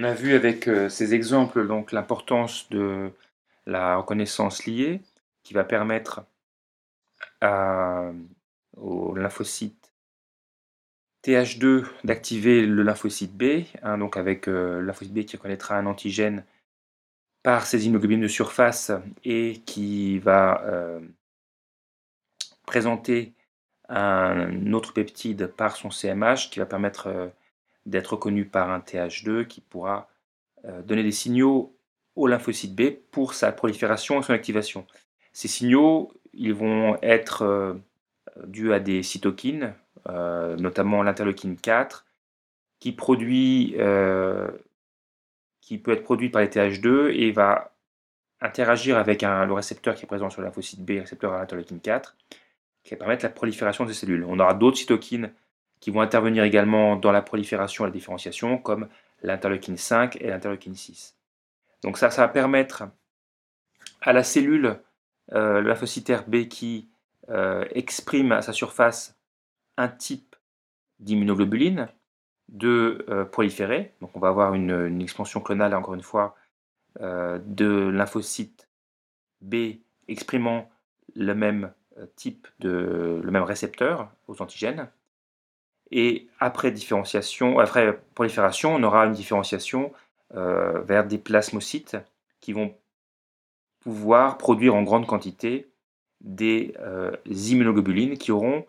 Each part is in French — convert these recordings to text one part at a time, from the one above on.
On a vu avec euh, ces exemples donc l'importance de la reconnaissance liée qui va permettre au lymphocyte TH2 d'activer le lymphocyte B, hein, donc avec euh, le lymphocyte B qui reconnaîtra un antigène par ses immunoglobulines de surface et qui va euh, présenter un autre peptide par son CMH qui va permettre d'être reconnu par un TH2 qui pourra euh, donner des signaux au lymphocyte B pour sa prolifération et son activation. Ces signaux, ils vont être euh, dus à des cytokines, euh, notamment l'interleukine 4, qui, peut être produit par les TH2 et va interagir avec le récepteur qui est présent sur le lymphocyte B, récepteur à l'interleukine 4, qui va permettre la prolifération des cellules. On aura d'autres cytokines qui vont intervenir également dans la prolifération et la différenciation, comme l'interleukine 5 et l'interleukine 6. Donc ça, ça va permettre à la cellule euh, lymphocytaire B qui euh, exprime à sa surface un type d'immunoglobuline de euh, proliférer. Donc on va avoir une, expansion clonale, encore une fois, euh, de lymphocyte B exprimant le même type de le même récepteur aux antigènes. Et après différenciation, après prolifération, on aura une différenciation euh, vers des plasmocytes qui vont pouvoir produire en grande quantité des euh, immunoglobulines qui auront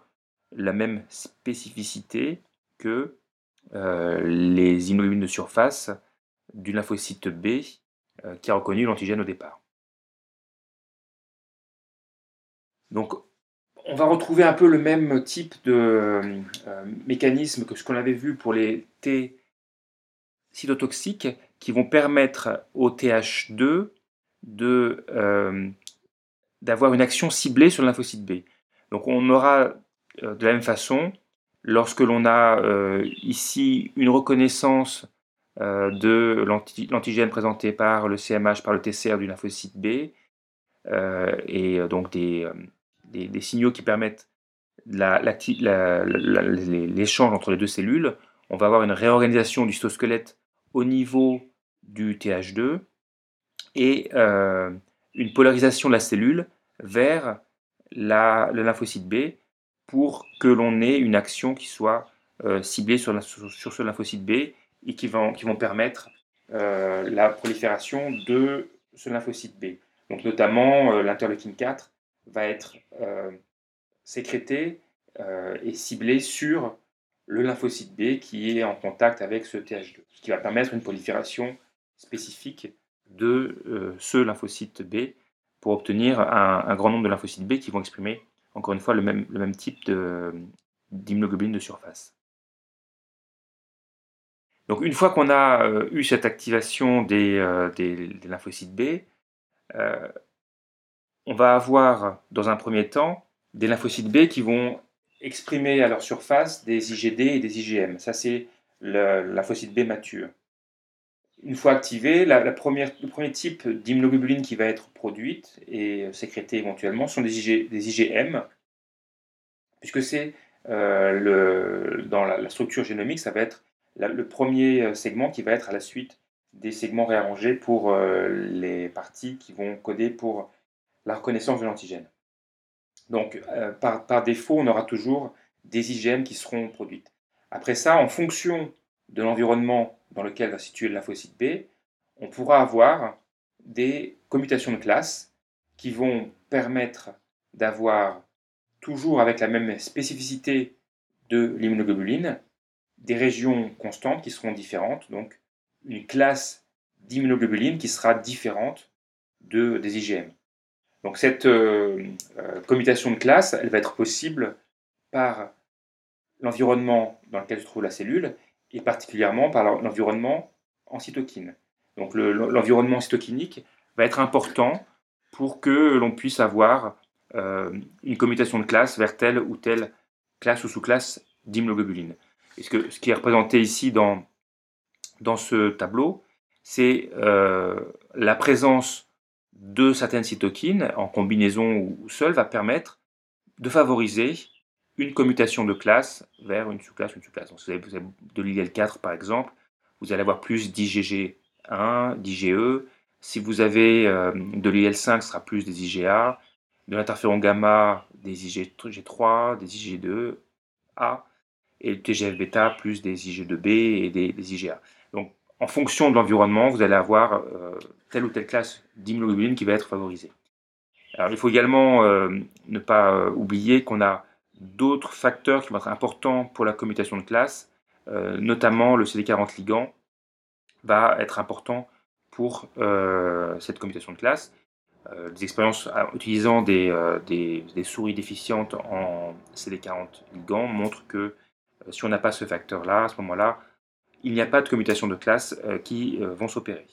la même spécificité que euh, les immunoglobulines de surface du lymphocyte B qui a reconnu l'antigène au départ. Donc on va retrouver un peu le même type de euh, mécanisme que ce qu'on avait vu pour les T cytotoxiques qui vont permettre au TH2 de, euh, d'avoir une action ciblée sur le lymphocyte B. Donc on aura euh, de la même façon, lorsque l'on a ici une reconnaissance de l'antigène présenté par le CMH, par le TCR du lymphocyte B, et donc des des, signaux qui permettent l'échange entre les deux cellules, on va avoir une réorganisation du cytosquelette au niveau du TH2 et euh, une polarisation de la cellule vers le lymphocyte B pour que l'on ait une action qui soit euh, ciblée sur, ce lymphocyte B et qui vont, qui vont permettre euh, la prolifération de ce lymphocyte B. Donc notamment l'interleukine 4 va être euh, sécrété euh, et ciblé sur le lymphocyte B qui est en contact avec ce TH2, ce qui va permettre une prolifération spécifique de euh, ce lymphocyte B pour obtenir un, grand nombre de lymphocytes B qui vont exprimer encore une fois le même, type d'immunoglobulines de, surface. Donc une fois qu'on a eu cette activation des, lymphocytes B, on va avoir dans un premier temps des lymphocytes B qui vont exprimer à leur surface des IgD et des IgM. Ça, c'est le lymphocyte B mature. Une fois activé, le premier type d'immunoglobuline qui va être produite et sécrétée éventuellement sont des, IgM, puisque c'est euh, dans la, structure génomique, ça va être le premier segment qui va être à la suite des segments réarrangés pour euh, les parties qui vont coder pour la reconnaissance de l'antigène. Donc, euh, par, défaut, on aura toujours des IgM qui seront produites. Après ça, en fonction de l'environnement dans lequel va situer le lymphocyte B, on pourra avoir des commutations de classe qui vont permettre d'avoir, toujours avec la même spécificité de l'immunoglobuline, des régions constantes qui seront différentes, donc une classe d'immunoglobuline qui sera différente de, des IgM. Donc cette euh, euh, commutation de classe, elle va être possible par l'environnement dans lequel se trouve la cellule et particulièrement par l'environnement en cytokine. Donc l'environnement cytokinique va être important pour que l'on puisse avoir euh, une commutation de classe vers telle ou telle classe ou sous-classe d'immunoglobuline. Et ce, que, ce qui est représenté ici dans, dans ce tableau, c'est la présence de certaines cytokines, en combinaison ou seule, va permettre de favoriser une commutation de classe vers une sous-classe, une sous-classe. Donc, vous avez, de l'IL4 par exemple, vous allez avoir plus d'IgG1, d'IgE. Si vous avez euh, de l'IL5, ce sera plus des IgA, de l'interféron gamma, des IG3, des IG2A, et le TGF-bêta plus des IG2B et des, IgA. En fonction de l'environnement, vous allez avoir euh, telle ou telle classe d'immunoglobuline qui va être favorisée. Alors, il faut également euh, ne pas oublier qu'on a d'autres facteurs qui vont être importants pour la commutation de classe, euh, notamment le CD40 ligand va être important pour euh, cette commutation de classe. Euh, des expériences utilisant des, des, souris déficientes en CD40 ligand montrent que si on n'a pas ce facteur-là, à ce moment-là, il n'y a pas de commutation de classe qui vont s'opérer.